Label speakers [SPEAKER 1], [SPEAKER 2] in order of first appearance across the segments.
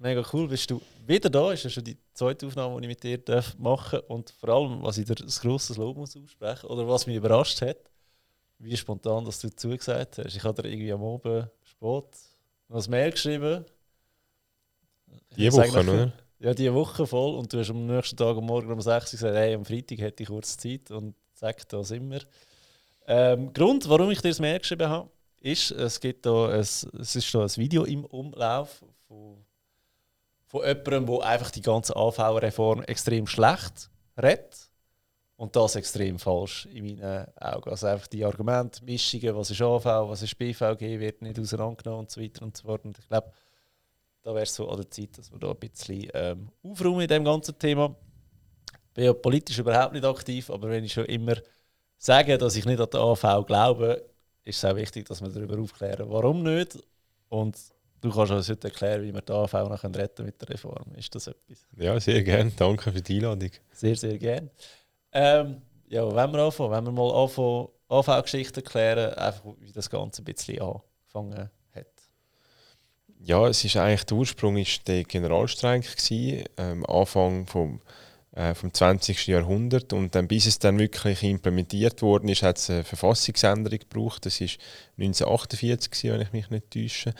[SPEAKER 1] mega cool, bist du wieder da. Ist ja schon die zweite Aufnahme, die ich mit dir darf machen darf. Und vor allem, was ich dir ein grosses Lob muss aussprechen oder was mich überrascht hat, wie spontan dass du zugesagt hast. Ich habe dir irgendwie am Abend spät noch ein Mail geschrieben.
[SPEAKER 2] Die Woche, oder?
[SPEAKER 1] Ja, die Woche voll. Und du hast am nächsten Tag am Morgen um 6 Uhr gesagt, hey, am Freitag hätte ich kurz Zeit. Und sag, da sind wir. Ähm, Grund, warum ich dir das Mail geschrieben habe, ist, es gibt da ein, es ist da ein Video im Umlauf von von jemandem, der einfach die ganze AV-Reform extrem schlecht redet. Und das extrem falsch in meinen Augen. Also einfach die Argumente, Mischungen, was ist AV, was ist BVG, wird nicht auseinandergenommen und so weiter und so fort. Und ich glaube, da wäre es so an der Zeit, dass wir da ein bisschen ähm, aufräumen in dem ganzen Thema. Ich bin ja politisch überhaupt nicht aktiv, aber wenn ich schon immer sage, dass ich nicht an die AV glaube, ist es auch wichtig, dass wir darüber aufklären, warum nicht. Und Du kannst uns heute erklären, wie wir die AV noch retten mit der Reform. Ist das etwas?
[SPEAKER 2] Ja, sehr gerne. Danke für die Einladung.
[SPEAKER 1] Sehr, sehr gerne. Ähm, ja, wenn wir anfangen, wenn wir mal anfangen, AV-Geschichten erklären, einfach wie das Ganze ein bisschen angefangen hat.
[SPEAKER 2] Ja, es ist eigentlich der Ursprung ist der Generalstreik gewesen, ähm, Anfang vom äh, vom 20. Jahrhundert und dann, bis es dann wirklich implementiert worden ist, hat es eine Verfassungsänderung gebraucht. Das ist 1948, wenn ich mich nicht täusche.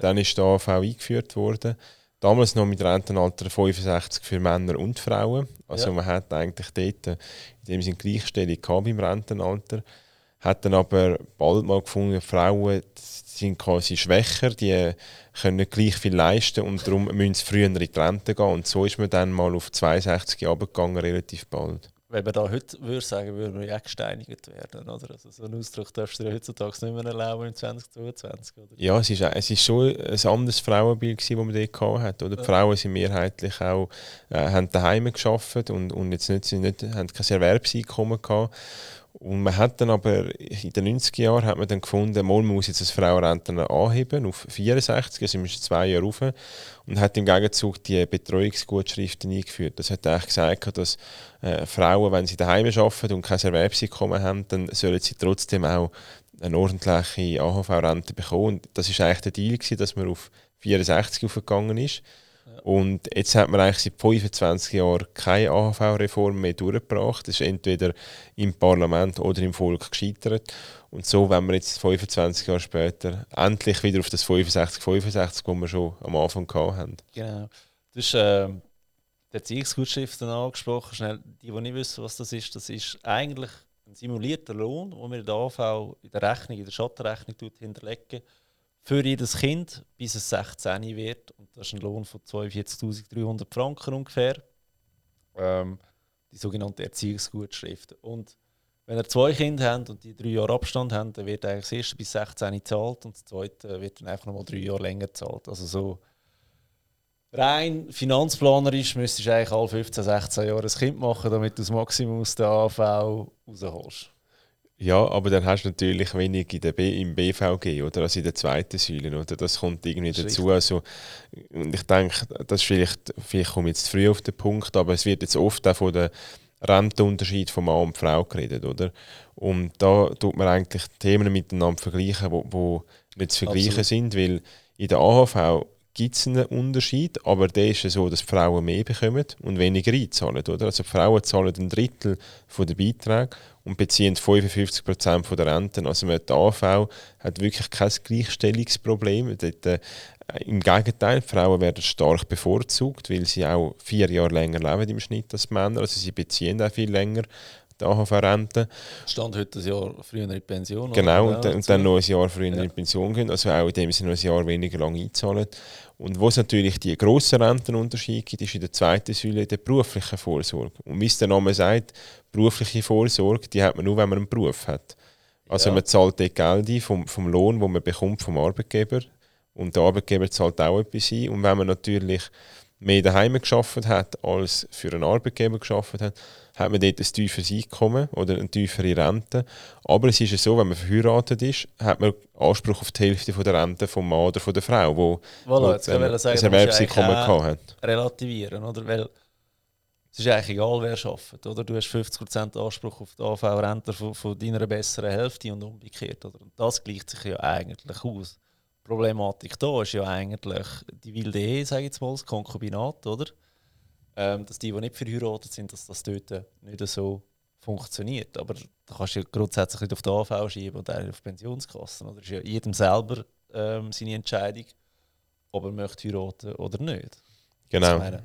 [SPEAKER 2] Dann ist der AV eingeführt worden. Damals noch mit Rentenalter 65 für Männer und Frauen. Also ja. man hat eigentlich dort in dem Sinne Gleichstellung gehabt beim Rentenalter. Hat dann aber bald mal gefunden, Frauen sind quasi schwächer, die können nicht gleich viel leisten und darum müssen sie früher in die Rente gehen. Und so ist man dann mal auf 62 Jahre gegangen, relativ bald.
[SPEAKER 1] Wenn man da heute würde sagen, würde man ja gesteinigt werden, oder? Also so einen Ausdruck darfst du dir heutzutage nicht mehr erlauben im 2022, oder?
[SPEAKER 2] Ja, es ist, es ist schon ein anderes Frauenbild gewesen, das man dort hatte, oder? Die Frauen sind mehrheitlich auch, äh, haben daheim gearbeitet und, und jetzt nicht, nicht, haben kein Erwerbseinkommen gehabt. Und man hat dann aber in den 90er Jahren hat man dann gefunden, man muss jetzt das Frauenrenten anheben auf 64, also ist zwei Jahre rauf und hat im Gegenzug die Betreuungsgutschriften eingeführt. Das hat eigentlich gesagt, dass äh, Frauen, wenn sie daheim arbeiten und kein Erwerbseinkommen haben, dann sollen sie trotzdem auch eine ordentliche AHV-Rente bekommen. Und das ist eigentlich der Deal gewesen, dass man auf 64 aufgegangen ist. Und jetzt hat man eigentlich seit 25 Jahren keine AHV-Reform mehr durchgebracht. Das ist entweder im Parlament oder im Volk gescheitert. Und so, wenn wir jetzt 25 Jahre später endlich wieder auf das 65, 65, wo wir schon am Anfang hatten.
[SPEAKER 1] Genau. Du hast äh, die Erziehungsgutschriften angesprochen. Schnell, die, die nicht wissen, was das ist, das ist eigentlich ein simulierter Lohn, den wir in der AHV in der Rechnung, in der Schattenrechnung hinterlegen für jedes Kind, bis es 16 wird. Und das ist ein Lohn von 42.300 Franken ungefähr. Ähm, die sogenannte Erziehungsgutschrift. Und wenn ihr zwei Kinder habt und die drei Jahre Abstand haben, dann wird eigentlich das erste bis 16 gezahlt und das zweite wird dann einfach nochmal drei Jahre länger gezahlt. Also so rein finanzplanerisch müsstest du eigentlich alle 15, 16 Jahre ein Kind machen, damit du das Maximum aus der AV rausholst.
[SPEAKER 2] Ja, aber dann hast du natürlich wenig in der B, im BVG oder also in der zweiten Säule. Oder? Das kommt irgendwie das dazu. Also, und ich denke, das ist vielleicht, vielleicht komme ich jetzt früh auf den Punkt, aber es wird jetzt oft auch von den Rentenunterschied von Mann und Frau geredet, oder? Und da tut man eigentlich Themen miteinander vergleichen, wo, wo nicht zu vergleichen Absolut. sind, weil in der AHV gibt es einen Unterschied, aber der ist so, dass Frauen mehr bekommen und weniger einzahlen. Oder? Also Frauen zahlen ein Drittel der Beiträge und beziehen 55 Prozent der Renten. Also die AV hat wirklich kein Gleichstellungsproblem. Dort, äh, Im Gegenteil, Frauen werden stark bevorzugt, weil sie auch vier Jahre länger leben im Schnitt als Männer. Also sie beziehen auch viel länger die AHV-Rente.
[SPEAKER 1] Stand heute ein Jahr früher in die Pension.
[SPEAKER 2] Genau, und, dann, und dann noch ein Jahr früher ja. in die Pension gehen, also auch in dem Sinne noch ein Jahr weniger lang einzahlen. Und wo es natürlich die grossen Rentenunterschiede gibt, ist in der zweiten Säule der beruflichen Vorsorge. Und wie es der Name sagt, berufliche Vorsorge, die hat man nur, wenn man einen Beruf hat. Also ja. man zahlt dort Geld ein vom, vom Lohn, den man bekommt vom Arbeitgeber und der Arbeitgeber zahlt auch etwas ein. Und wenn man natürlich mehr daheim geschafft hat, als für einen Arbeitgeber geschafft hat, hat man dort ein tieferes Einkommen oder eine tiefere Rente. Aber es ist ja so, wenn man verheiratet ist, hat man Anspruch auf die Hälfte von der Rente vom Mann oder von der Frau, wo,
[SPEAKER 1] Voilà, jetzt kann sagen,
[SPEAKER 2] ein
[SPEAKER 1] da musst du
[SPEAKER 2] Erwerbseinkommen
[SPEAKER 1] eigentlich
[SPEAKER 2] gehabt hat.
[SPEAKER 1] relativieren, oder? Weil es ist eigentlich egal, wer arbeitet, oder? Du hast 50% Anspruch auf die AV-Rente von, von deiner besseren Hälfte und umgekehrt, oder? Und das gleicht sich ja eigentlich aus. Problematik da ist ja eigentlich die wilde Ehe, sage ich jetzt mal, das Konkubinat, oder? Ähm, dass die, die nicht verheiratet sind, dass das dort nicht so funktioniert. Aber da kannst du ja grundsätzlich nicht auf die AV schieben und auch auf die Pensionskassen, oder? Es ist ja jedem selber ähm, seine Entscheidung, ob er möchte heiraten oder nicht.
[SPEAKER 2] Genau.
[SPEAKER 1] Meine,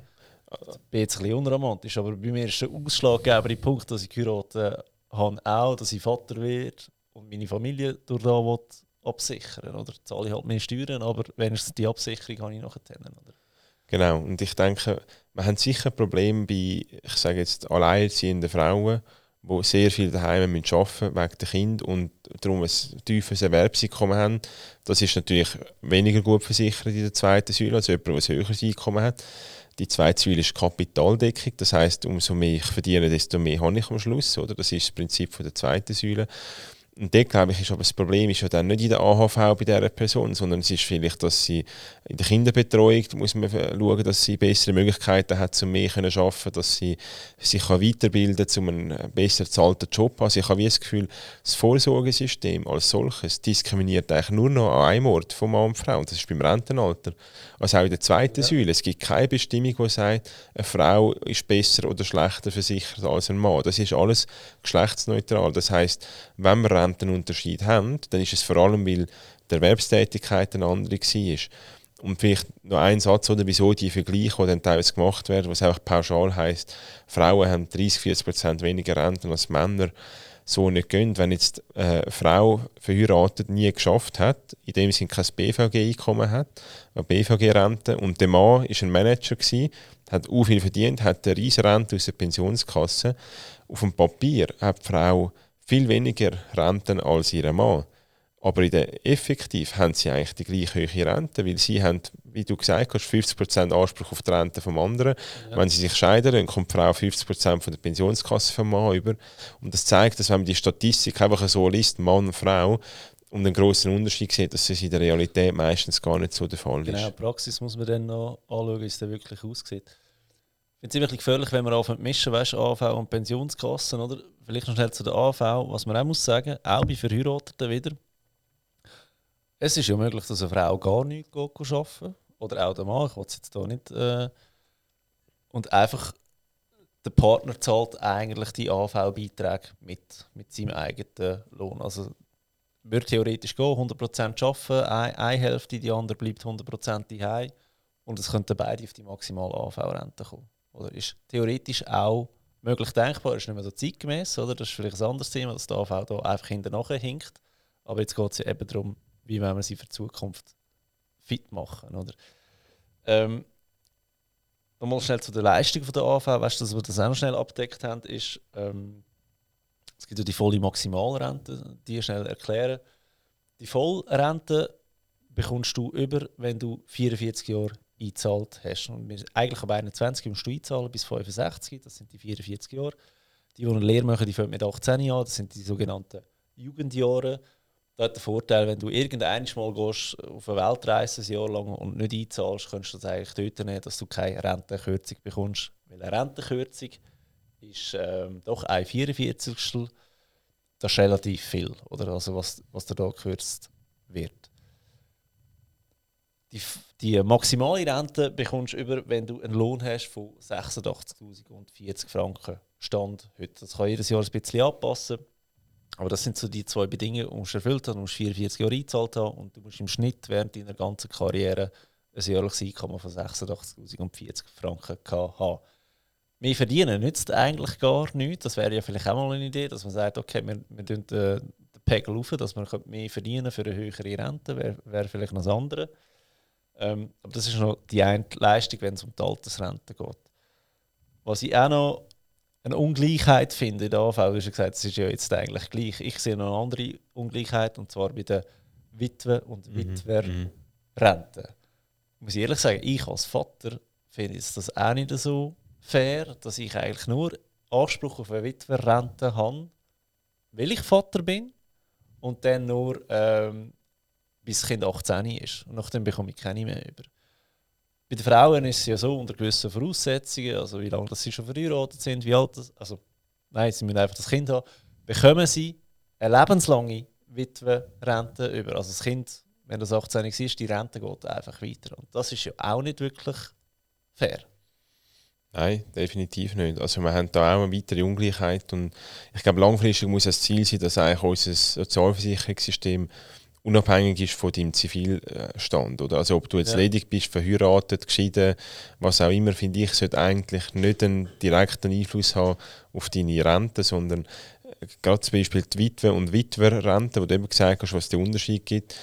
[SPEAKER 1] ich bin jetzt ein bisschen unromantisch, aber bei mir ist der ausschlaggebende Punkt, dass ich geheiratet habe, auch, dass ich Vater werde und meine Familie durch da will absichern. Oder zahle ich halt mehr Steuern, aber wenigstens die Absicherung habe ich nachher. Oder?
[SPEAKER 2] Genau, und ich denke, wir haben sicher Probleme bei, ich sage jetzt, alleinerziehenden Frauen, die sehr viel daheim müssen arbeiten wegen der Kinder und darum ein tiefes Erwerbseinkommen haben. Das ist natürlich weniger gut versichert in der zweiten Säule als jemand, der ein höheres Einkommen hat. Die zweite Säule ist Kapitaldeckung, das heißt, umso mehr ich verdiene, desto mehr habe ich am Schluss. Oder? Das ist das Prinzip von der zweiten Säule. Und dort, glaube ich, ist aber das Problem ist ja dann nicht in der AHV bei dieser Person, sondern es ist vielleicht, dass sie in der Kinderbetreuung muss man schauen, dass sie bessere Möglichkeiten hat, um mehr zu arbeiten, dass sie sich kann weiterbilden kann, um einen besser bezahlten Job zu haben. Also ich habe wie das Gefühl, das Vorsorgesystem als solches diskriminiert eigentlich nur noch an einem Ort von Mann und Frau, und das ist beim Rentenalter. Also auch in der zweiten ja. Säule. Es gibt keine Bestimmung, die sagt, eine Frau ist besser oder schlechter versichert als ein Mann. Das ist alles geschlechtsneutral. Das heißt, wenn wir Rentenunterschied haben, dann ist es vor allem, weil die Erwerbstätigkeit eine andere war. Und vielleicht noch ein Satz, oder wieso die Vergleiche, die dann teilweise gemacht werden, was auch pauschal heisst, Frauen haben 30-40 Prozent weniger Renten als Männer, so nicht gehen. Wenn jetzt eine Frau verheiratet nie geschafft hat, in dem Sinne kein BVG-Einkommen hat, eine BVG-Rente, und der Mann war ein Manager, gewesen, hat auch viel verdient, hat eine riesige Rente aus der Pensionskasse. Auf dem Papier hat die Frau viel weniger Renten als ihr Mann. Aber in der effektiv haben sie eigentlich die gleich hohe Rente, weil sie haben, wie du gesagt hast, 50% Anspruch auf die Rente vom anderen. Ja. Wenn sie sich scheiden, dann kommt die Frau 50% von der Pensionskasse vom Mann über. Und das zeigt, dass wenn man die Statistik einfach so liest, Mann und Frau, und einen grossen Unterschied sieht, dass es in der Realität meistens gar nicht so der Fall ist.
[SPEAKER 1] Genau, Praxis muss man dann noch anschauen, wie es dann wirklich aussieht. Finde es ziemlich gefährlich, wenn man anfängt mischen, weißt, AV und Pensionskassen, oder? Vielleicht noch schnell zu der AV, was man auch muss sagen, auch bei Verheirateten wieder. Es ist ja möglich, dass eine Frau gar nichts arbeiten Oder auch der Mann, ich will es jetzt hier nicht. Äh, und einfach der Partner zahlt eigentlich die AV-Beiträge mit, mit seinem eigenen Lohn. Also würde theoretisch gehen, 100% arbeiten, eine, eine Hälfte, die andere bleibt 100% daheim und es könnten beide auf die maximale AV-Rente kommen. Oder ist theoretisch auch möglich denkbar, ist nicht mehr so zeitgemäß, oder? Das ist vielleicht ein anderes Thema, dass der AV da einfach hinterher hinkt. Aber jetzt geht es ja eben darum, wie wollen wir sie für die Zukunft fit machen, oder? Ähm, Nochmal schnell zu der Leistung von der AV, weißt du, dass wir das auch noch schnell abdeckt haben, ist, ähm, es gibt ja die volle Maximalrente, die schnell erklären. Die Vollrente bekommst du über, wenn du 44 Jahre eingezahlt hast. Und eigentlich ab 21 musst du einzahlen bis 65, das sind die 44 Jahre. Die, die eine Lehre machen, die fangen mit 18 Jahren, das sind die sogenannten Jugendjahre. Da hat der Vorteil, wenn du irgendwann mal gehst, auf eine Weltreise ein Jahr lang und nicht einzahlst, kannst du das eigentlich dort nehmen, dass du keine Rentenkürzung bekommst. Weil eine Rentenkürzung ist ähm, doch ein 44. Das ist relativ viel, oder? Also was, was da gekürzt wird. Die, die maximale Rente bekommst du über, wenn du einen Lohn hast von 86.040 Franken Stand heute. Das kann jedes Jahr ein bisschen anpassen. Aber das sind so die zwei Bedingungen, die du erfüllt hast. Du musst 44 Jahre eingezahlt haben und du musst im Schnitt während deiner ganzen Karriere ein jährliches Einkommen von 86.040 Franken haben. Mehr verdienen nützt eigentlich gar nichts. Das wäre ja vielleicht auch mal eine Idee, dass man sagt, okay, wir, wir den, den Pegel auf, dass man mehr verdienen für eine höhere Rente, wäre wär vielleicht noch das andere. Ähm, aber das ist noch die eine Leistung, wenn es um die Altersrente geht. Was ich auch noch eine Ungleichheit finde in der AV, ist gesagt, es ist ja jetzt eigentlich gleich. Ich sehe noch eine andere Ungleichheit, und zwar bei den Witwen- und mhm. Witwerrenten. Muss ich ehrlich sagen, ich als Vater finde ich das auch nicht so fair, dass ich eigentlich nur Anspruch auf eine Witwerrente habe, weil ich Vater bin und dann nur ähm, bis das Kind 18 ist. Und nachdem bekomme ich keine mehr über. Bei den Frauen ist es ja so, unter gewissen Voraussetzungen, also wie lange sie schon verheiratet sind, wie alt das, also nein, sie müssen einfach das Kind haben, bekommen sie eine lebenslange Witwerrente über. Also das Kind, wenn das 18 ist, die Rente geht einfach weiter. Und das ist ja auch nicht wirklich fair.
[SPEAKER 2] Nein, definitiv nicht. Also wir haben da auch eine weitere Ungleichheit und ich glaube langfristig muss das Ziel sein, dass eigentlich unser Sozialversicherungssystem unabhängig ist von deinem Zivilstand. Oder? Also ob du jetzt ja. ledig bist, verheiratet, geschieden, was auch immer, finde ich, sollte eigentlich nicht einen direkten Einfluss haben auf deine Rente, sondern äh, gerade zum Beispiel die Witwe- und Witwerrente, wo du eben gesagt hast, was den Unterschied gibt,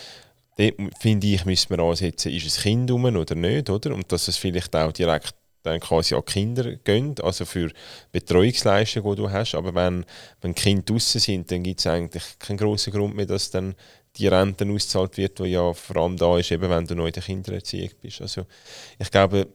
[SPEAKER 2] dort finde ich, müssen wir ansetzen, ist es Kind rum oder nicht, oder? Und dass es vielleicht auch direkt dann quasi an Kinder gehen, also für Betreuungsleistungen, die du hast. Aber wenn, wenn Kinder draußen sind, dann gibt es eigentlich keinen großen Grund mehr, dass dann die Rente ausgezahlt wird, die ja vor allem da ist, eben wenn du neu in der Kindererziehung bist. Also ich glaube,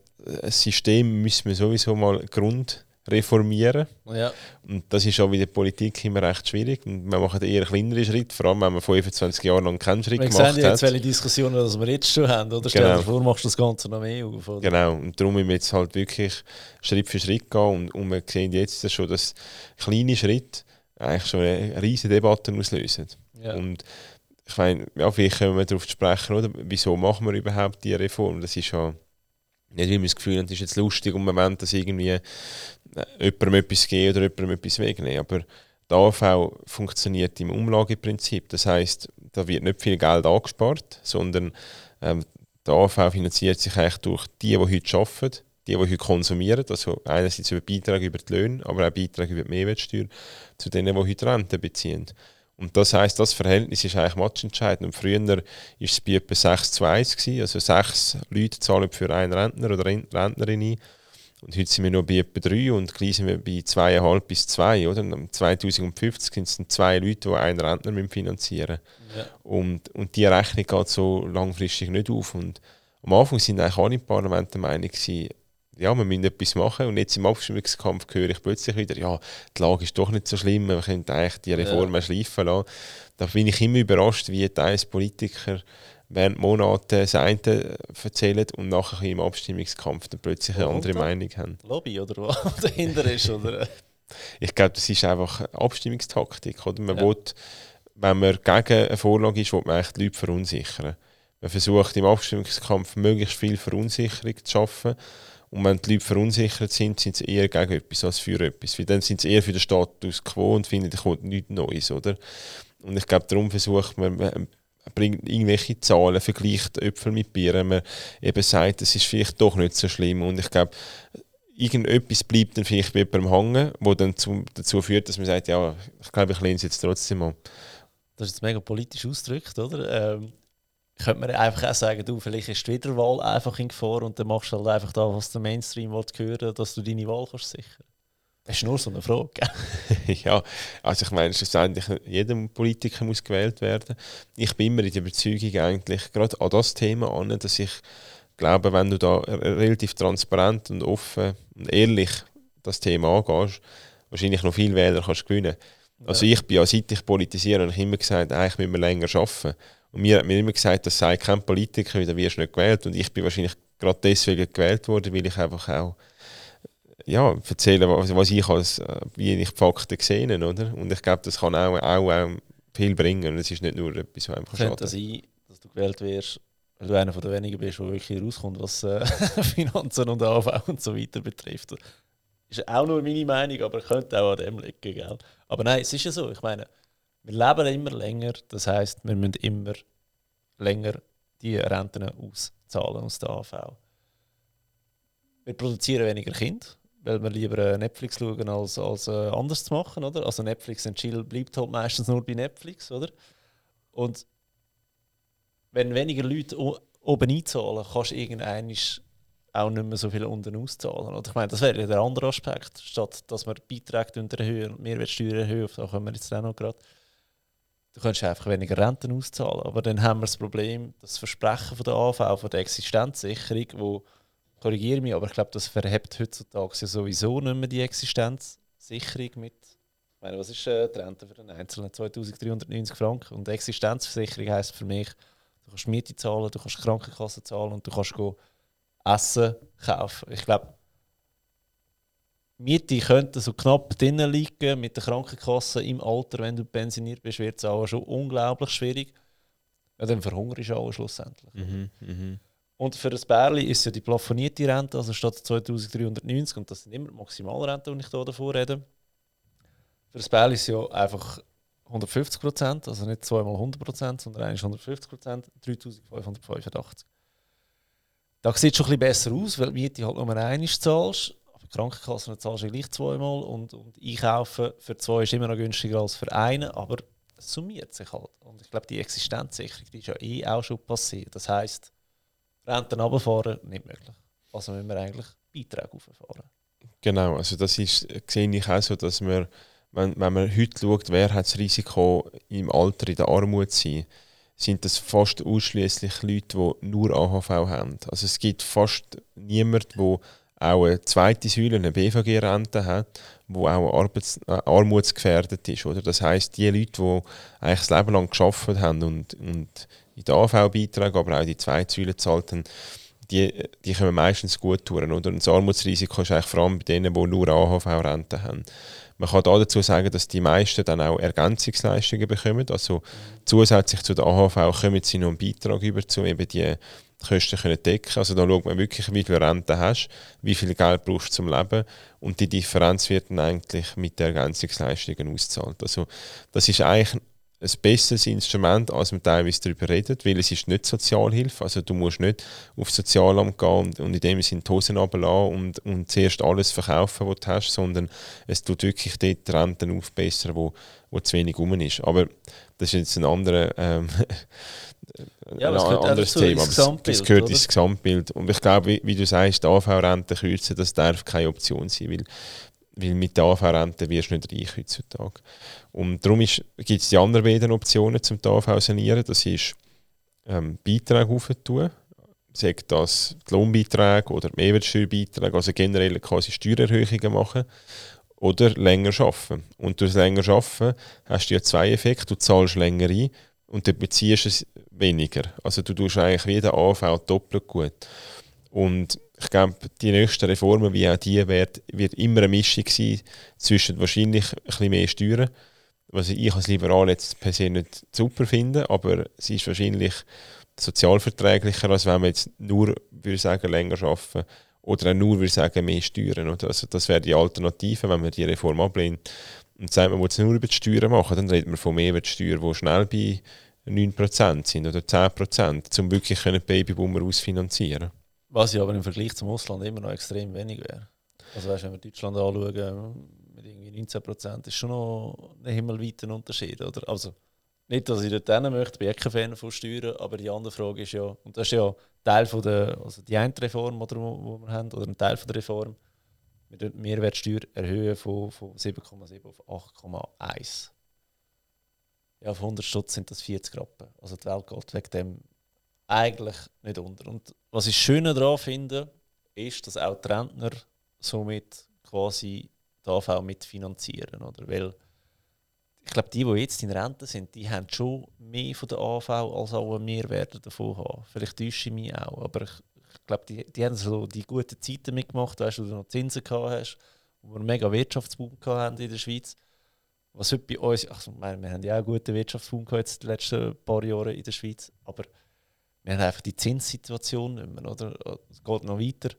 [SPEAKER 2] das System müssen wir sowieso mal grundreformieren.
[SPEAKER 1] Ja.
[SPEAKER 2] Und das ist auch in der Politik immer recht schwierig. Und wir machen eher kleinere Schritte, vor allem wenn man 25 Jahre lang keinen Schritt wir gemacht
[SPEAKER 1] sehen jetzt, welche Diskussionen das wir jetzt schon haben. Oder? Stell genau. dir vor, machst du das Ganze noch mehr auf. Oder?
[SPEAKER 2] Genau, und darum müssen wir jetzt halt wirklich Schritt für Schritt gehen. Und, und wir sehen jetzt schon, dass kleine Schritte eigentlich schon eine riesige Debatte auslösen. Ja. Und ich meine, ja, vielleicht können wir darauf sprechen, oder? wieso machen wir überhaupt diese Reform? Das ist ja nicht, weil wir das Gefühl haben, das ist jetzt lustig und man Moment, dass irgendwie äh, jemandem etwas geben oder jemandem etwas wegnehmen. Aber die AV funktioniert im Umlageprinzip. Das heißt, da wird nicht viel Geld angespart, sondern ähm, die AV finanziert sich eigentlich durch die, die heute arbeiten, die, die heute konsumieren, also einerseits über Beiträge über die Löhne, aber auch Beiträge über die Mehrwertsteuer, zu denen, die heute Rente beziehen. Und das heißt, das Verhältnis ist eigentlich matchentscheidend. Und früher war es bei etwa 6 zu 1, gewesen, also sechs Leute zahlen für einen Rentner oder Rentnerin ein. Und heute sind wir nur bei etwa 3 und gleich sind wir bei 2,5 bis 2. Oder? Und 2050 sind es dann zwei Leute, die einen Rentner finanzieren müssen. Ja. Und, und diese Rechnung geht so langfristig nicht auf. Und am Anfang sind eigentlich alle im Parlament der Meinung, gewesen, ja, wir müssen etwas machen. Und jetzt im Abstimmungskampf höre ich plötzlich wieder, ja, die Lage ist doch nicht so schlimm, wir können eigentlich die Reformen ja. schleifen lassen. Da bin ich immer überrascht, wie teils Politiker während Monaten das eine erzählen und nachher im Abstimmungskampf dann plötzlich eine andere Meinung haben.
[SPEAKER 1] Lobby oder was dahinter ist? Oder?
[SPEAKER 2] ich glaube, das ist einfach Abstimmungstaktik. Oder? Man ja. will, wenn man gegen eine Vorlage ist, will man eigentlich die Leute verunsichern. Man versucht im Abstimmungskampf möglichst viel Verunsicherung zu schaffen und wenn die Leute verunsichert sind, sind sie eher gegen etwas als für etwas. Weil dann sind sie eher für den Status quo und finden, da kommt nichts Neues, oder? Und ich glaube, darum versucht man, man bringt irgendwelche Zahlen, vergleicht Äpfel mit Bieren, man eben sagt, es ist vielleicht doch nicht so schlimm. Und ich glaube, irgendetwas bleibt dann vielleicht bei jemandem hängen, wo dann zum, dazu führt, dass man sagt, ja, ich glaube, ich lehne es jetzt trotzdem an.
[SPEAKER 1] Das ist jetzt mega politisch ausgedrückt, oder? Ähm, könnte man einfach auch sagen, du, vielleicht ist die Wiederwahl einfach in Gefahr und dann machst du halt einfach da, was der Mainstream will hören, dass du deine Wahl kannst sichern. Das ist nur so eine Frage.
[SPEAKER 2] ja, also ich meine, schlussendlich, jeder Politiker muss gewählt werden. Ich bin immer in der Überzeugung eigentlich, gerade an das Thema an, dass ich glaube, wenn du da relativ transparent und offen und ehrlich das Thema angehst, wahrscheinlich noch viel Wähler kannst gewinnen. Also ich bin ja, seit ich politisiere, habe ich immer gesagt, eigentlich müssen wir länger arbeiten. Und mir hat mir immer gesagt, das sei kein Politiker, weil dann wirst du nicht gewählt. Und ich bin wahrscheinlich gerade deswegen gewählt worden, weil ich einfach auch ja, erzähle, was, ich als, äh, wie ich die Fakten sehe, oder? Und ich glaube, das kann auch, auch, auch viel bringen. Und es ist nicht nur etwas, was einfach
[SPEAKER 1] schadet. das sein, dass du gewählt wirst, weil du einer von den wenigen bist, der wirklich rauskommt, was äh, Finanzen und AV und so weiter betrifft. Ist auch nur meine Meinung, aber könnte auch an dem liegen, gell? Aber nein, es ist ja so. Ich meine, wir leben immer länger, das heißt, wir müssen immer länger die Renten auszahlen aus der AV. Wir produzieren weniger Kinder, weil wir lieber Netflix schauen, als, als äh, anders zu machen. Oder? Also Netflix und Chill bleibt halt meistens nur bei Netflix. Oder? Und wenn weniger Leute oben einzahlen, kannst du irgendwann auch nicht mehr so viel unten auszahlen. Und ich meine, das wäre der andere Aspekt. Statt dass wir Beiträge erhöhen und Mehrwertsteuer erhöhen, da kommen wir jetzt auch noch gerade, du könntest einfach weniger Renten auszahlen. Aber dann haben wir das Problem, das Versprechen von der AV, von der Existenzsicherung, wo korrigiere mich, aber ich glaube, das verhebt heutzutage ja sowieso nicht mehr die Existenzsicherung mit. Ich meine, was ist äh, die Rente für einen Einzelnen? 2390 Franken. Und Existenzversicherung heisst für mich, du kannst Miete zahlen, du kannst Krankenkasse zahlen und du kannst go Essen kaufen. Ich glaube, Miete könnte so knapp drinnen liegen mit der Krankenkasse im Alter, wenn du pensioniert bist, wird es auch schon unglaublich schwierig. Ja, dann verhungerst du auch schlussendlich.
[SPEAKER 2] Mhm, mhm.
[SPEAKER 1] Und für das Bärli ist ja die plafonierte Rente, also statt 2390, und das sind immer die Maximalrente, die ich hier davor rede. Für das Bärli ist ja einfach 150 Prozent, also nicht zweimal 100 Prozent, sondern eigentlich 150 Prozent, 3585. Da sieht es schon ein bisschen besser aus, weil die Miete halt nur einmal zahlst. Krankenkassen zahlst du gleich zweimal und, und Einkaufen für zwei ist immer noch günstiger als für einen, aber es summiert sich halt. Und ich glaube, die Existenzsicherung die ist ja eh auch schon passiert. Das heisst, Renten runterfahren, nicht möglich. Also müssen wir eigentlich Beiträge auffahren.
[SPEAKER 2] Genau, also das ist, sehe ich auch so, dass wir, wenn, wenn man heute schaut, wer hat das Risiko im Alter in der Armut zu sein, sind das fast ausschließlich Leute, die nur AHV haben. Also es gibt fast niemanden, der auch eine zweite Säule, eine BVG-Rente hat, wo auch arbeits äh, armutsgefährdet ist. Oder? Das heißt, die Leute, die eigentlich das Leben lang geschafft haben und, und in den AV-Beitrag, aber auch die zweite Säule zahlt, die, die können meistens gut tun. Oder? Und das Armutsrisiko ist eigentlich vor allem bei denen, die nur AHV-Rente haben. Man kann da dazu sagen, dass die meisten dann auch Ergänzungsleistungen bekommen. Also zusätzlich zu der AHV kommen sie noch einen Beitrag über, um eben die Kosten können decken Also da schaut man wirklich, wie viel Rente hast, wie viel Geld brauchst du zum Leben und die Differenz wird dann eigentlich mit den Ergänzungsleistungen ausgezahlt. Also das ist eigentlich ein besseres Instrument, als man teilweise darüber redet, weil es ist nicht Sozialhilfe. Also du musst nicht aufs Sozialamt gehen und, und in dem Sinne die Hosen runterlassen und, und zuerst alles verkaufen, was du hast, sondern es tut wirklich dort die Renten aufbessern, wo, wo zu wenig rum ist. Aber das ist jetzt ein anderer, ähm,
[SPEAKER 1] ja,
[SPEAKER 2] ein anderes Thema. Das, das gehört oder? ins Gesamtbild. Und ich glaube, wie, wie du sagst, die AV-Rente kürzen, das darf keine Option sein, weil weil mit der AV-Rente wirst du nicht reich heutzutage. Und darum gibt es die anderen beiden Optionen zum AV sanieren. Das ist ähm, Beiträge aufzutun, sagt das die Lohnbeiträge oder die Mehrwertsteuerbeiträge, also generell quasi Steuererhöhungen machen oder länger arbeiten. Und durch länger arbeiten hast du ja zwei Effekte. Du zahlst länger ein und du beziehst es weniger. Also du tust eigentlich wie der AV doppelt gut. Und ich glaube, die nächsten Reformen, wie auch die, wird, wird immer eine Mischung sein zwischen wahrscheinlich ein bisschen mehr Steuern, was ich als Liberal jetzt per se nicht super finde, aber es ist wahrscheinlich sozialverträglicher, als wenn wir jetzt nur, würde sagen, länger arbeiten oder auch nur, würde sagen, mehr Steuern. Also das wäre die Alternative, wenn man die Reform ablehnt. Und sagt, man will es nur über die Steuern machen, dann redet man von Mehrwertsteuer, die schnell bei 9% sind oder 10%, um wirklich die Babyboomer ausfinanzieren
[SPEAKER 1] was ja aber im Vergleich zum Ausland immer noch extrem wenig wäre. Also weißt, wenn wir Deutschland anschauen, mit irgendwie 19 Prozent, ist schon noch ein himmelweiter Unterschied. Oder? Also nicht, dass ich dort hin möchte, bin ich kein Fan von Steuern, aber die andere Frage ist ja, und das ist ja Teil von der, also die eine Reform, die wir haben, oder ein Teil von der Reform, mit Mehrwertsteuer erhöhen von, von 7,7 auf 8,1. Ja, auf 100 Stutz sind das 40 Rappen. Also die Welt geht wegen dem eigentlich nicht unter. Und was ich schöner daran finde, ist, dass auch die Rentner somit quasi die AV mitfinanzieren. Oder? Weil ich glaube, die, die jetzt in Rente sind, die haben schon mehr von der AV, als auch wir werden davon haben. Vielleicht täusche ich mich auch, aber ich glaube, die, die haben so die guten Zeiten mitgemacht, weißt, wo du noch Zinsen gehabt hast, wo wir einen mega Wirtschaftsboom hatten in der Schweiz. Was heute bei uns, also, wir haben ja auch einen guten Wirtschaftsboom gehabt jetzt die letzten paar Jahre in der Schweiz, aber wir haben einfach die Zinssituation nicht mehr, oder? Es geht noch weiter.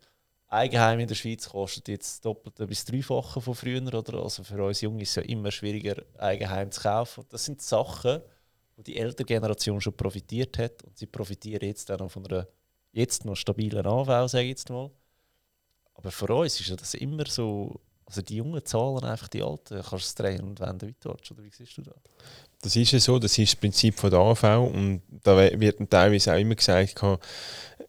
[SPEAKER 1] Eigenheim in der Schweiz kostet jetzt das Doppelte bis Dreifache von früher, oder? Also für uns Jungs ist es ja immer schwieriger, Eigenheim zu kaufen. Das sind Sachen, wo die ältere Generation schon profitiert hat und sie profitieren jetzt auch noch von einer jetzt noch stabilen Anbau, sage ich jetzt mal. Aber für uns ist ja das immer so, also die Jungen zahlen einfach die Alten. Kannst du es drehen und wenden, wie du willst, oder wie siehst du das?
[SPEAKER 2] Das ist ja so, das ist das Prinzip von der AV und da wird teilweise auch immer gesagt,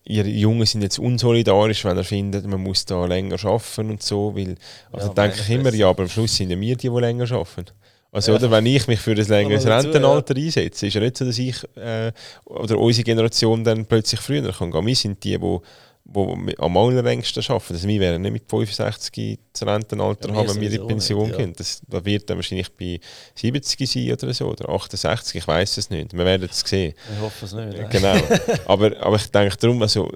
[SPEAKER 2] ihre Jungen sind jetzt unsolidarisch, wenn er findet, man muss da länger arbeiten und so, weil, also ja, denke ich immer, ja, aber am Schluss sind ja wir die, die länger arbeiten. Also, ja. oder, wenn ich mich für ein längeres Rentenalter ja. einsetze, ist ja nicht so, dass ich äh, oder unsere Generation dann plötzlich früher kann gehen. Wir sind die, die die am allerlängsten arbeiten. Also wir werden nicht mit 65 das Rentenalter
[SPEAKER 1] Ja,
[SPEAKER 2] haben, wenn wir in die Pension
[SPEAKER 1] nicht, ja.
[SPEAKER 2] gehen. Das, das wird dann wahrscheinlich bei 70 sein oder so, oder 68, ich weiß es nicht. Wir werden es sehen.
[SPEAKER 1] Ich hoffe es nicht.
[SPEAKER 2] Genau. aber, aber ich denke darum, also,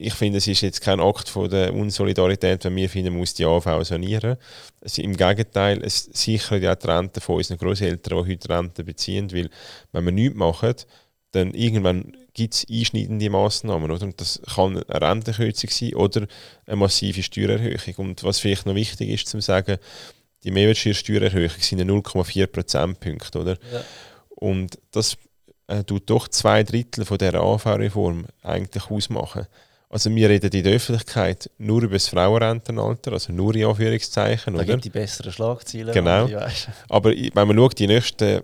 [SPEAKER 2] ich finde, es ist jetzt kein Akt von der Unsolidarität, wenn wir finden, man muss die AV sanieren. Es, Im Gegenteil, es sichert ja auch die Rente von unseren Großeltern, die heute Rente beziehen, weil wenn wir nichts machen, dann irgendwann gibt es einschneidende Massnahmen. Oder? Und das kann eine Rentenkürzung sein oder eine massive Steuererhöhung. Und was vielleicht noch wichtig ist, zu sagen, die Mehrwertsteuersteuererhöhung sind ja 0,4 Prozentpunkte. Oder?
[SPEAKER 1] Ja.
[SPEAKER 2] Und das äh, tut doch zwei Drittel von dieser AV-Reform eigentlich ausmachen. Also wir reden in der Öffentlichkeit nur über das Frauenrentenalter, also nur in Anführungszeichen.
[SPEAKER 1] Da
[SPEAKER 2] Oder?
[SPEAKER 1] gibt die besseren Schlagziele.
[SPEAKER 2] Genau. Aber wenn man schaut, die nächsten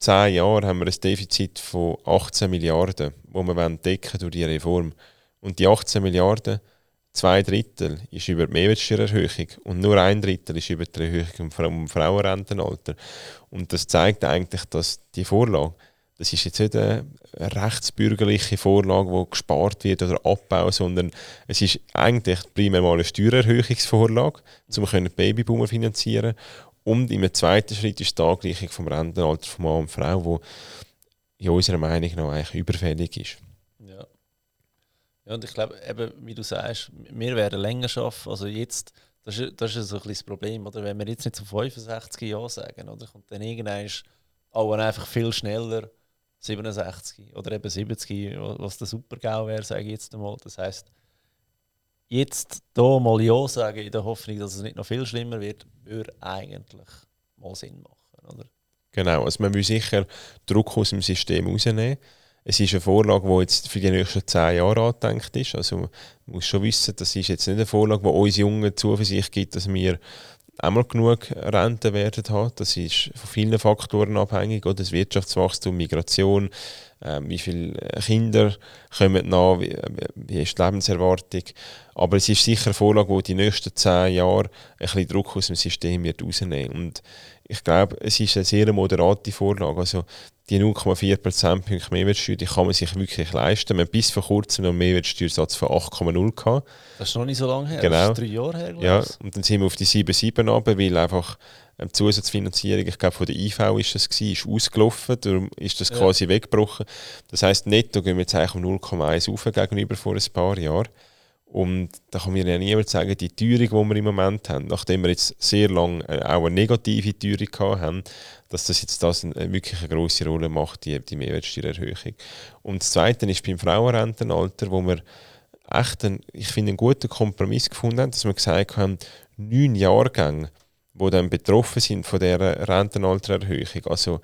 [SPEAKER 2] zehn Jahre haben wir ein Defizit von 18 Milliarden, wo wir wollen decken durch die Reform. Und die 18 Milliarden, zwei Drittel ist über die Mehrwertsteuererhöhung und nur ein Drittel ist über die Erhöhung im Frauenrentenalter. Und das zeigt eigentlich, dass die Vorlage, das ist jetzt nicht eine rechtsbürgerliche Vorlage, wo gespart wird oder abbaut, sondern es ist eigentlich primär mal eine Steuererhöhungsvorlage, um können die Babyboomer finanzieren und im zweiten Schritt ist die Angleichung vom Rentenalter von Mann und Frau, wo in unserer Meinung nach eigentlich überfällig ist.
[SPEAKER 1] Ja. ja, und ich glaube, eben, wie du sagst, wir werden länger arbeiten. Also jetzt, das ist, das ist so ein bisschen das Problem, oder? Wenn wir jetzt nicht zu 65 Jahren sagen, oder? Kommt dann irgendwann auch einfach viel schneller 67 oder eben 70, was der Super-GAU wäre, sage ich jetzt einmal. Das heisst, jetzt hier mal Ja sagen, in der Hoffnung, dass es nicht noch viel schlimmer wird, würde eigentlich mal Sinn machen, oder?
[SPEAKER 2] Genau, also man will sicher Druck aus dem System rausnehmen. Es ist eine Vorlage, die jetzt für die nächsten zehn Jahre angedenkt ist. Also man muss schon wissen, das ist jetzt nicht eine Vorlage, die uns Jungen Zuversicht gibt, dass wir einmal genug Rente werden haben. Das ist von vielen Faktoren abhängig. Oder? Das Wirtschaftswachstum, Migration, äh, wie viele Kinder kommen nach, wie, wie ist die Lebenserwartung. Aber es ist sicher eine Vorlage, die die nächsten zehn Jahre ein bisschen Druck aus dem System wird rausnehmen Und ich glaube, es ist eine sehr moderate Vorlage. Also die 0,4 Prozentpunkte Mehrwertsteuer, die kann man sich wirklich leisten. Wir haben bis vor kurzem noch einen Mehrwertsteuersatz von 8,0 gehabt.
[SPEAKER 1] Das ist noch nicht so lange her,
[SPEAKER 2] Genau.
[SPEAKER 1] das ist drei Jahre her,
[SPEAKER 2] Ja, und dann sind wir auf die 7,7 runter, weil einfach ähm, die Zusatzfinanzierung, ich glaube von der IV ist das gewesen, ist ausgelaufen, darum ist das
[SPEAKER 1] Ja.
[SPEAKER 2] quasi weggebrochen. Das heisst, netto gehen wir jetzt eigentlich um 0,1 rauf gegenüber vor ein paar Jahren. Und da kann mir ja niemand sagen, die Teuerung, die wir im Moment haben, nachdem wir jetzt sehr lange äh, auch eine negative Teuerung haben, dass das jetzt das eine, wirklich eine grosse Rolle macht, die, die Mehrwertsteuererhöhung. Und das Zweite ist beim Frauenrentenalter, wo wir echt einen, ich finde, einen guten Kompromiss gefunden haben, dass wir gesagt haben, neun Jahrgänge, die dann betroffen sind von dieser Rentenaltererhöhung. Also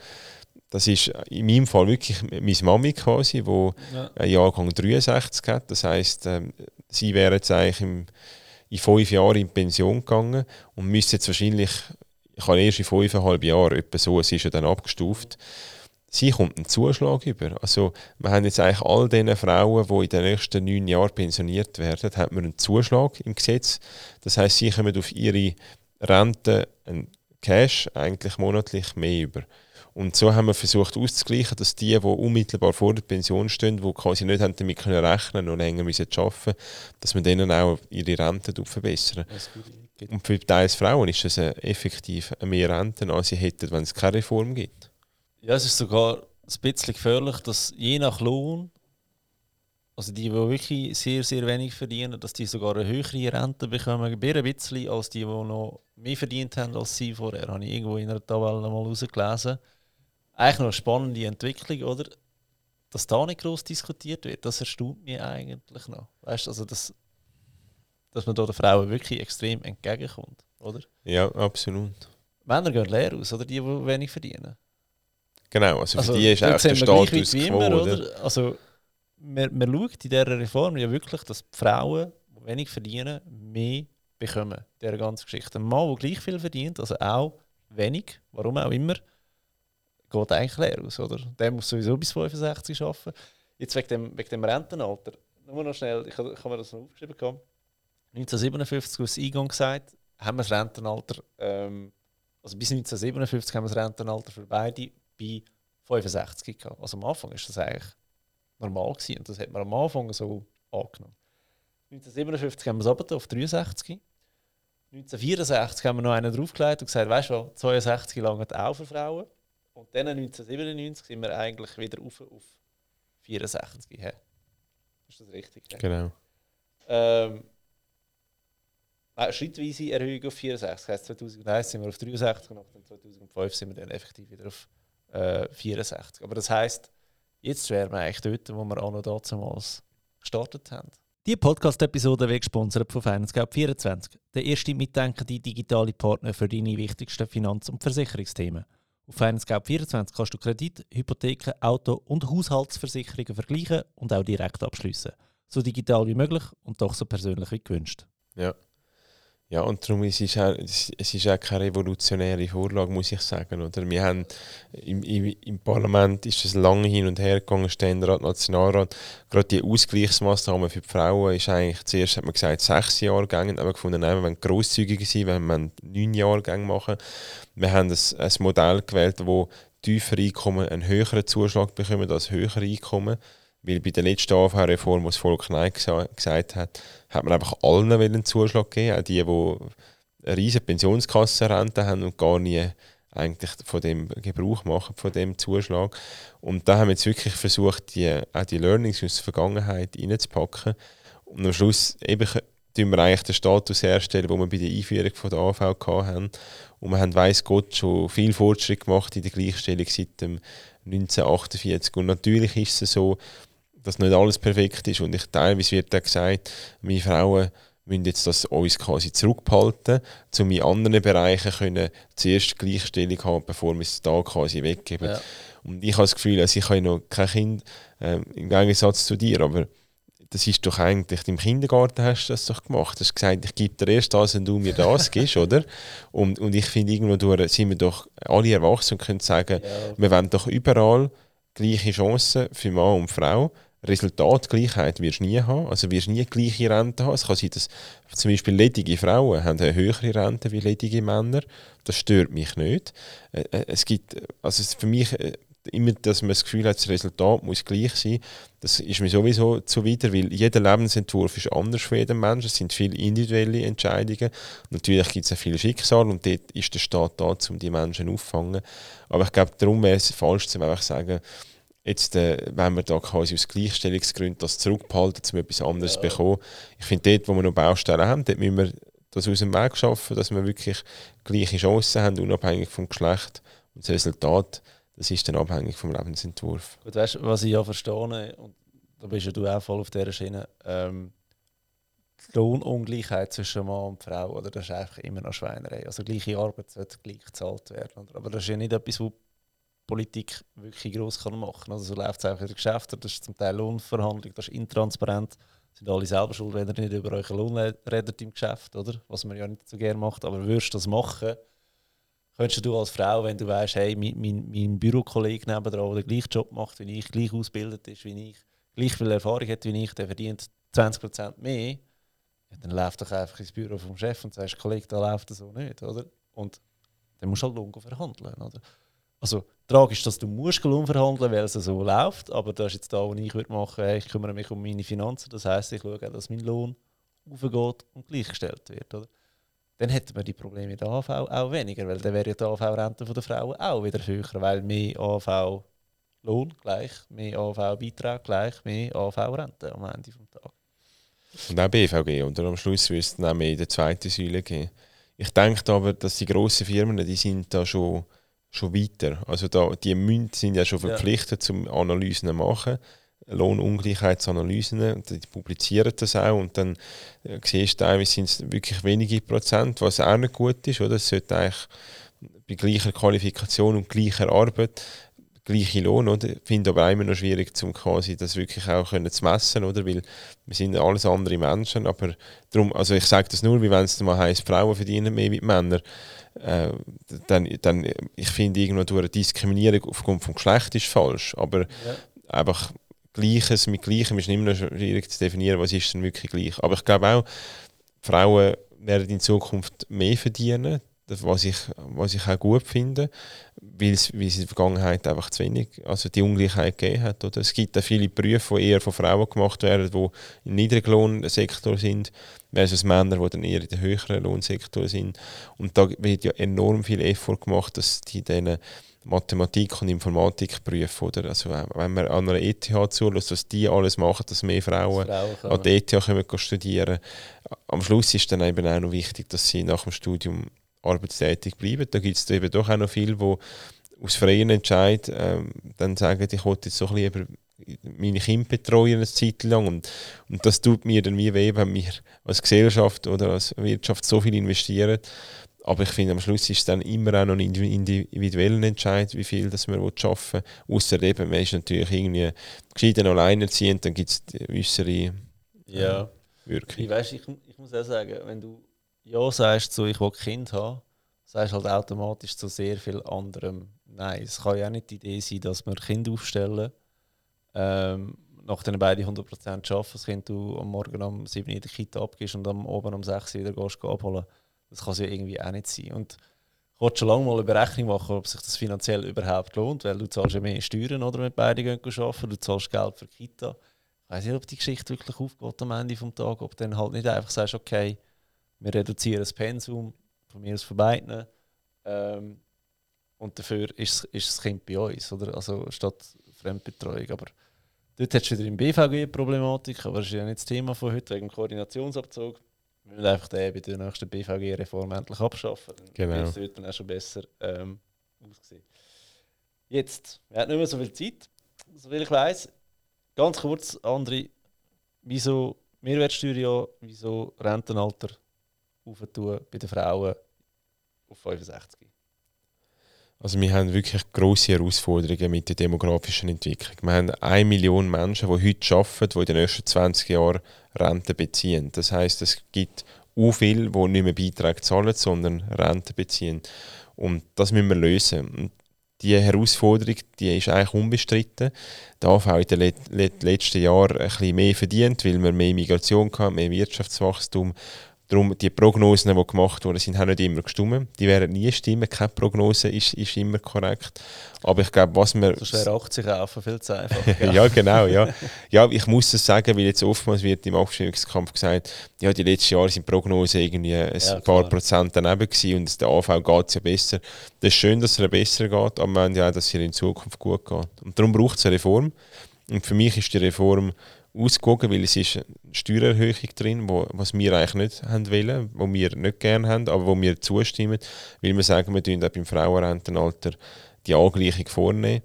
[SPEAKER 2] das ist in meinem Fall wirklich meine Mami quasi, die
[SPEAKER 1] Ja.
[SPEAKER 2] einen Jahrgang 63 hat. Das heisst, ähm, sie wäre jetzt eigentlich im, in fünf Jahren in Pension gegangen und müsste jetzt wahrscheinlich, ich habe erst in fünfeinhalb Jahren, etwa so, es ist ja dann abgestuft, sie kommt einen Zuschlag über. Also wir haben jetzt eigentlich all diesen Frauen, die in den nächsten neun Jahren pensioniert werden, hat man einen Zuschlag im Gesetz. Das heißt, sie kommen auf ihre Rente einen Cash eigentlich monatlich mehr über. Und so haben wir versucht auszugleichen, dass die, die unmittelbar vor der Pension stehen, die quasi nicht haben damit können und länger müssen dass wir denen auch ihre Rente verbessern.
[SPEAKER 1] Das ist gut.
[SPEAKER 2] Und für teils Frauen ist das effektiv mehr Renten, als sie hätten, wenn es keine Reform gibt.
[SPEAKER 1] Ja, es ist sogar ein bisschen gefährlich, dass je nach Lohn, also die, die wirklich sehr, sehr wenig verdienen, dass die sogar eine höhere Rente bekommen, ein bisschen als die, die noch mehr verdient haben als sie vorher. Habe ich irgendwo in einer Tabelle mal rausgelesen. Eigentlich noch eine spannende Entwicklung, oder? Dass da nicht groß diskutiert wird, das erstaunt mich eigentlich noch. Weißt du, also das, dass man da den Frauen wirklich extrem entgegenkommt, oder?
[SPEAKER 2] Ja, absolut.
[SPEAKER 1] Männer gehen leer aus, oder? Die, die wenig verdienen.
[SPEAKER 2] Genau, also für
[SPEAKER 1] Also,
[SPEAKER 2] die ist auch der Status quo,
[SPEAKER 1] immer,
[SPEAKER 2] oder?
[SPEAKER 1] oder? Also, man, man schaut in dieser Reform ja wirklich, dass die Frauen, die wenig verdienen, mehr bekommen. Dieser ganzen Geschichte. Ein Mann, der gleich viel verdient, also auch wenig, warum auch immer, geht eigentlich leer aus, oder? Der muss sowieso bis 65 arbeiten. Jetzt wegen dem, wegen dem Rentenalter, nur noch schnell, ich ich habe mir das noch aufgeschrieben. gehabt. 1957, als Eingang gesagt, haben wir das Rentenalter, ähm, also bis 1957 haben wir das Rentenalter für beide bei 65 gehabt. Also am Anfang ist das eigentlich normal gewesen und das hat man am Anfang so angenommen. 1957 haben wir es runter auf 63. 1964 haben wir noch einen draufgelegt und gesagt, weißt du, 62 lange auch für Frauen. Und dann 1997 sind wir eigentlich wieder auf, auf 64. He. Ist das richtig?
[SPEAKER 2] Genau.
[SPEAKER 1] Ähm, eine schrittweise Erhöhung auf 64. Das heisst, 2001 sind wir auf 63 und dann 2005 sind wir dann effektiv wieder auf äh, 64. Aber das heisst, jetzt wären wir eigentlich dort, wo wir auch noch damals gestartet haben. Die Podcast-Episode wird gesponsert von FinanceGap24, der erste mitdenkende digitale Partner für deine wichtigsten Finanz- und Versicherungsthemen. Auf FinanceGap24 kannst du Kredit, Hypotheken, Auto- und Haushaltsversicherungen vergleichen und auch direkt abschließen. So digital wie möglich und doch so persönlich wie gewünscht.
[SPEAKER 2] Ja. Ja, und darum ist es, auch, es ist auch keine revolutionäre Vorlage, muss ich sagen. Oder? Wir haben im, im, im Parlament ist es lange hin und her gegangen, Ständerat, Nationalrat. Gerade die Ausgleichsmaßnahmen für die Frauen ist eigentlich, zuerst hat man gesagt, sechs Jahrgänge, aber gefunden, nein, wir wollen grosszügiger sein, wir neun Jahrgänge machen. Wir haben ein, ein Modell gewählt, wo tiefere Einkommen einen höheren Zuschlag bekommen als höhere Einkommen. Weil bei der letzten AV-Reform, wo das Volk Nein gesagt hat, hat man einfach allen einen Zuschlag gegeben, auch die, die eine riesige Pensionskassenrente haben und gar nie eigentlich von dem Gebrauch machen, von dem Zuschlag. Und da haben wir jetzt wirklich versucht, die, auch die Learnings aus der Vergangenheit reinzupacken. Und am Schluss eben tun wir eigentlich den Status herstellen, den wir bei der Einführung von der AV hatten. Und wir haben, weiss Gott, schon viel Fortschritt gemacht in der Gleichstellung seit dem 1948. Und natürlich ist es so, dass nicht alles perfekt ist. Und ich, teilweise wird dann gesagt, wir Frauen müssen jetzt das uns quasi zurückbehalten, um in anderen Bereichen können zuerst Gleichstellung haben, bevor wir es da quasi weggeben. Ja. Und ich habe das Gefühl, also ich habe noch kein Kind, äh, im Gegensatz zu dir, aber das ist doch eigentlich, im Kindergarten hast du das doch gemacht. Du hast gesagt, ich gebe dir erst das, wenn du mir das gibst, oder? Und, und ich finde, irgendwo durch sind wir doch alle erwachsen und können sagen, ja. wir wollen doch überall gleiche Chancen für Mann und Frau Resultatgleichheit wirst du nie haben. Also wirst du nie gleiche Rente haben. Es kann sein, dass zum Beispiel ledige Frauen haben eine höhere Rente wie ledige Männer. Das stört mich nicht. Äh, äh, es gibt, also für mich äh, immer, dass man das Gefühl hat, das Resultat muss gleich sein, das ist mir sowieso zuwider, weil jeder Lebensentwurf ist anders für jeden Menschen. Es sind viele individuelle Entscheidungen. Natürlich gibt es auch viele Schicksale und dort ist der Staat da, um die Menschen aufzufangen. Aber ich glaube, darum wäre es falsch, zu einfach sagen, Jetzt, äh, wenn wir da quasi aus Gleichstellungsgründen das zurückbehalten, um etwas anderes ja. bekommen. Ich finde, dort, wo wir noch Baustellen haben, dort müssen wir das aus dem Weg schaffen, dass wir wirklich gleiche Chancen haben, unabhängig vom Geschlecht. Und das Resultat, das ist dann abhängig vom Lebensentwurf.
[SPEAKER 1] Gut, weißt, was ich ja verstehe, und da bist ja du auch voll auf dieser Schiene, ähm, die Lohnungleichheit zwischen Mann und Frau, oder das ist einfach immer noch Schweinerei. Also gleiche Arbeit sollte gleich gezahlt werden. Aber das ist ja nicht etwas, was Politik wirklich gross kann machen kann. Also so läuft es einfach in den Geschäften, das ist zum Teil Lohnverhandlung, das ist intransparent. Sind alle selber schuld, wenn ihr nicht über euren Lohn redet im Geschäft, oder? Was man ja nicht so gerne macht. Aber würdest du das machen, könntest du als Frau, wenn du weißt, hey, mein, mein, mein Bürokollege nebenan, der den gleichen Job macht wie ich, gleich ausgebildet ist wie ich, gleich viel Erfahrung hat wie ich, der verdient 20% mehr, ja, dann läuft doch einfach ins Büro vom Chef und sagst, Kollege, da läuft das so nicht, oder? Und dann musst du halt Lohn verhandeln, oder? Also tragisch, dass du Muskeln verhandeln weil es so läuft, aber das ist jetzt da, wo ich würde machen würde, ich kümmere mich um meine Finanzen, das heisst, ich schaue, dass mein Lohn aufgeht und gleichgestellt wird. Oder? Dann hätten wir die Probleme in der AV auch weniger, weil dann wäre ja die AV-Rente der Frauen auch wieder höher, weil mehr AV-Lohn gleich, mehr AV-Beitrag gleich, mehr AV-Rente am Ende des Tages.
[SPEAKER 2] Und auch BVG, oder am Schluss wirst du dann mehr in der zweiten Säule gehen. Ich denke aber, dass die grossen Firmen, die sind da schon schon weiter. Also da, die Münzen sind ja schon verpflichtet, ja. zum Analysen zu machen. Lohnungleichheitsanalysen, die publizieren das auch und dann äh, siehst du teilweise sind es wirklich wenige Prozent, was auch nicht gut ist. Oder? Es sollte eigentlich bei gleicher Qualifikation und gleicher Arbeit gleiche Lohn, oder? Ich finde aber immer noch schwierig, um quasi das wirklich auch können zu messen, oder? Weil wir sind alles andere Menschen, aber darum, also ich sage das nur, wie wenn es mal heisst, Frauen verdienen mehr wie Männer äh, dann, dann ich finde irgendwo durch eine Diskriminierung aufgrund vom Geschlecht ist falsch, aber ja. einfach Gleiches mit Gleichem ist immer noch schwierig zu definieren, was ist denn wirklich gleich. Aber ich glaube auch, Frauen werden in Zukunft mehr verdienen. was ich, was ich auch gut finde, weil es in der Vergangenheit einfach zu wenig, also die Ungleichheit gegeben hat. Oder? Es gibt auch viele Berufe, die eher von Frauen gemacht werden, die im niedrigen Lohnsektor sind, versus Männer, die dann eher in den höheren Lohnsektor sind. Und da wird ja enorm viel Effort gemacht, dass die diesen Mathematik- und Informatikberufe, oder? Also wenn man an einer ETH zulässt, was die alles machen, dass mehr Frauen, Frauen an der ETH können studieren Am Schluss ist dann eben auch noch wichtig, dass sie nach dem Studium arbeitstätig bleiben. Da gibt es eben doch auch noch viele, die aus freien Entscheid ähm, dann sagen, ich wollte jetzt so ein lieber meine Kinder betreuen eine Zeit lang und, und das tut mir dann wie weh, wenn wir als Gesellschaft oder als Wirtschaft so viel investieren. Aber ich finde, am Schluss ist es dann immer auch noch ein individueller Entscheid, wie viel das man arbeiten will. Außer eben, man ist natürlich irgendwie gescheiden alleinerziehend, dann gibt es äußere äh,
[SPEAKER 1] ja. Wirkung. Ich, weiss, ich, ich muss auch sagen, wenn du ja sagst, so, ich will Kind haben, sagst halt automatisch zu sehr viel anderem Nein. Es kann ja auch nicht die Idee sein, dass wir Kind aufstellen, ähm, nachdem beide 100% arbeiten, das Kind du am Morgen um 7 Uhr in der Kita abgibst und am oben um 6 Uhr wieder gehst, abholen. Das kann es ja irgendwie auch nicht sein. Und ich wollte schon lange mal eine Berechnung machen, ob sich das finanziell überhaupt lohnt, weil du zahlst ja mehr Steuern, oder, wenn beide gehen arbeiten, du zahlst Geld für die Kita. Ich weiß nicht, ob die Geschichte wirklich aufgeht am Ende des Tages, ob du dann halt nicht einfach sagst, okay, wir reduzieren das Pensum, von mir aus von beiden. Ähm, und dafür ist, ist das Kind bei uns, oder? Also statt Fremdbetreuung. Aber dort hast du wieder im BVG Problematik, aber das ist ja nicht das Thema von heute, wegen Koordinationsabzug. Wir müssen einfach den bei der nächsten BVG-Reform endlich abschaffen. Dann
[SPEAKER 2] genau.
[SPEAKER 1] wird es dann auch schon besser ähm, aussehen. Jetzt, wir haben nicht mehr so viel Zeit, soviel ich weiß. Ganz kurz, André, wieso Mehrwertsteuer ja, wieso Rentenalter aufzutun bei den Frauen auf 65.
[SPEAKER 2] Also wir haben wirklich große Herausforderungen mit der demografischen Entwicklung. Wir haben eine Million Menschen, die heute arbeiten, die in den nächsten 20 Jahren Rente beziehen. Das heißt, es gibt auch viele, die nicht mehr Beiträge zahlen, sondern Rente beziehen. Und das müssen wir lösen. Und die Herausforderung die ist eigentlich unbestritten. Der AV hat in den letzten Jahren ein bisschen mehr verdient, weil wir mehr Migration hatten, mehr Wirtschaftswachstum Darum, die Prognosen, die gemacht wurden, sind haben nicht immer gestimmt. Die werden nie stimmen. Keine Prognose ist, ist immer korrekt. Aber ich glaube, was wir...
[SPEAKER 1] Das wäre 80 kaufen, viel zu einfach.
[SPEAKER 2] ja, genau. Ja. ja, ich muss es sagen, weil jetzt oftmals wird im Abstimmungskampf gesagt, ja, die letzten Jahre sind Prognosen irgendwie ein ja, paar Prozent daneben gewesen und der AV geht es ja besser. Das ist schön, dass es besser geht, aber wir wollen ja auch, dass es in Zukunft gut geht. Und darum braucht es eine Reform. Und für mich ist die Reform ausgewogen, weil es ist Steuererhöhung drin, wo, was wir eigentlich nicht haben wollen, wo wir nicht gerne haben, aber wo wir zustimmen, weil wir sagen, wir tun auch beim Frauenrentenalter die Angleichung vornehmen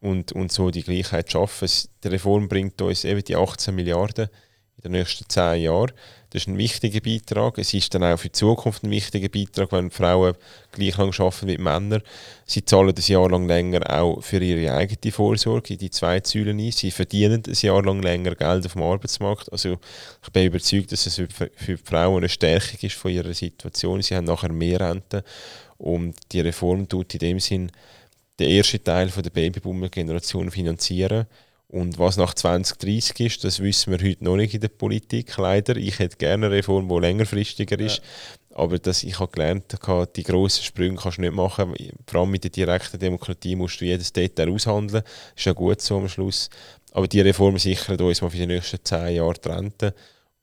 [SPEAKER 2] und, und so die Gleichheit schaffen. Die Reform bringt uns eben die 18 Milliarden in den nächsten 10 Jahren. Das ist ein wichtiger Beitrag. Es ist dann auch für die Zukunft ein wichtiger Beitrag, wenn Frauen gleich lang arbeiten wie Männer. Sie zahlen ein Jahr lang länger auch für ihre eigene Vorsorge in die zwei Säulen ein. Sie verdienen ein Jahr lang länger Geld auf dem Arbeitsmarkt. Also ich bin überzeugt, dass es für die Frauen eine Stärkung ist von ihrer Situation. Sie haben nachher mehr Rente und die Reform tut in dem Sinn den ersten Teil von der Babyboomer-Generation finanzieren und was nach 2030 ist, das wissen wir heute noch nicht in der Politik, leider. Ich hätte gerne eine Reform, die längerfristiger ist. Ja. Aber das, ich habe gelernt, die grossen Sprünge kannst du nicht machen. Vor allem mit der direkten Demokratie musst du jedes Detail aushandeln. Ist ja gut so am Schluss. Aber die Reform sichert uns mal für die nächsten zehn Jahre die Rente.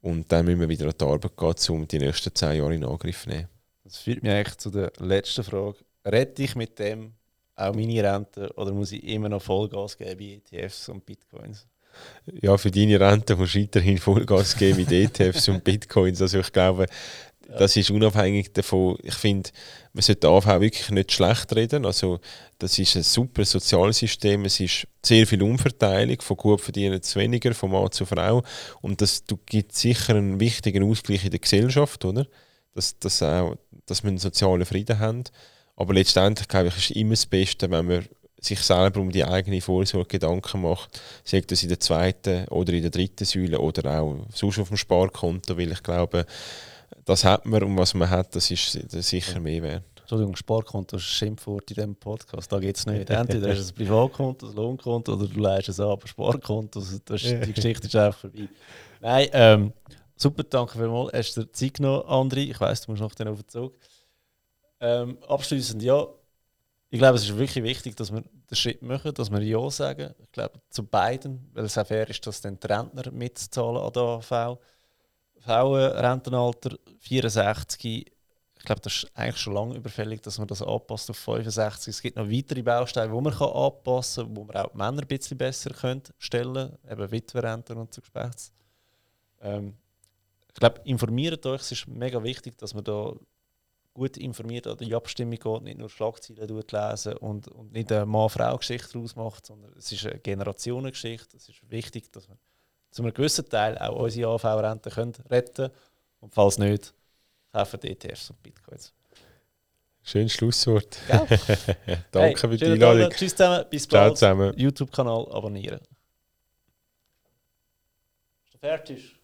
[SPEAKER 2] Und dann müssen wir wieder an die Arbeit gehen, um die nächsten zehn Jahre in Angriff zu nehmen.
[SPEAKER 1] Das führt mich eigentlich zu der letzten Frage. Rette ich mit dem auch meine Rente oder muss ich immer noch Vollgas geben bei ETFs und Bitcoins?
[SPEAKER 2] Ja, für deine Rente musst du weiterhin Vollgas geben mit ETFs und Bitcoins. Also ich glaube, das ist unabhängig davon. Ich finde, man sollte AV wirklich nicht schlecht reden. Also das ist ein super Sozialsystem. Es ist sehr viel Umverteilung, von gut verdienen zu weniger, von Mann zu Frau. Und das gibt sicher einen wichtigen Ausgleich in der Gesellschaft, oder? Dass, dass, auch, dass wir einen sozialen Frieden haben. Aber letztendlich glaube ich, ist immer das Beste, wenn man sich selber um die eigene Vorsorge Gedanken macht, sagt das in der zweiten oder in der dritten Säule oder auch sonst auf dem Sparkonto, weil ich glaube, das hat man und was man hat, das ist sicher mehr wert.
[SPEAKER 1] Entschuldigung, Sparkonto ist ein Schimpfwort in diesem Podcast. Da geht es nicht. Entweder hast du ein Privatkonto, ein Lohnkonto oder du leistest es an, aber Sparkonto, das ist, die Geschichte ist einfach vorbei. Nein, ähm, super, danke vielmals. Hast du Zeit genommen, André? Ich weiss, du musst noch den auf den Zug. Ähm, abschließend ja, ich glaube, es ist wirklich wichtig, dass wir den Schritt machen, dass wir Ja sagen. Ich glaube, zu beiden, weil es auch fair ist, dass dann die Rentner mitzahlen an der AV. Frauenrentenalter 64. Ich glaube, das ist eigentlich schon lange überfällig, dass man das anpasst auf 65. Es gibt noch weitere Bausteine, die man kann anpassen kann, wo man auch die Männer ein bisschen besser können stellen eben Witwerrenten und so. Ähm, ich glaube, informiert euch, es ist mega wichtig, dass man da gut informiert an die Abstimmung geht, nicht nur Schlagzeilen lesen und, und nicht eine Mann-Frau-Geschichte daraus macht, sondern es ist eine Generationengeschichte. Es ist wichtig, dass wir zu einem gewissen Teil auch unsere AV-Rente retten können. Und falls nicht, kaufen ETFs und Bitcoins.
[SPEAKER 2] Schönes Schlusswort. Ja. Danke hey, für die
[SPEAKER 1] Einladung. Tschüss zusammen, bis
[SPEAKER 2] Ciao bald. zusammen.
[SPEAKER 1] YouTube-Kanal abonnieren. Ist fertig?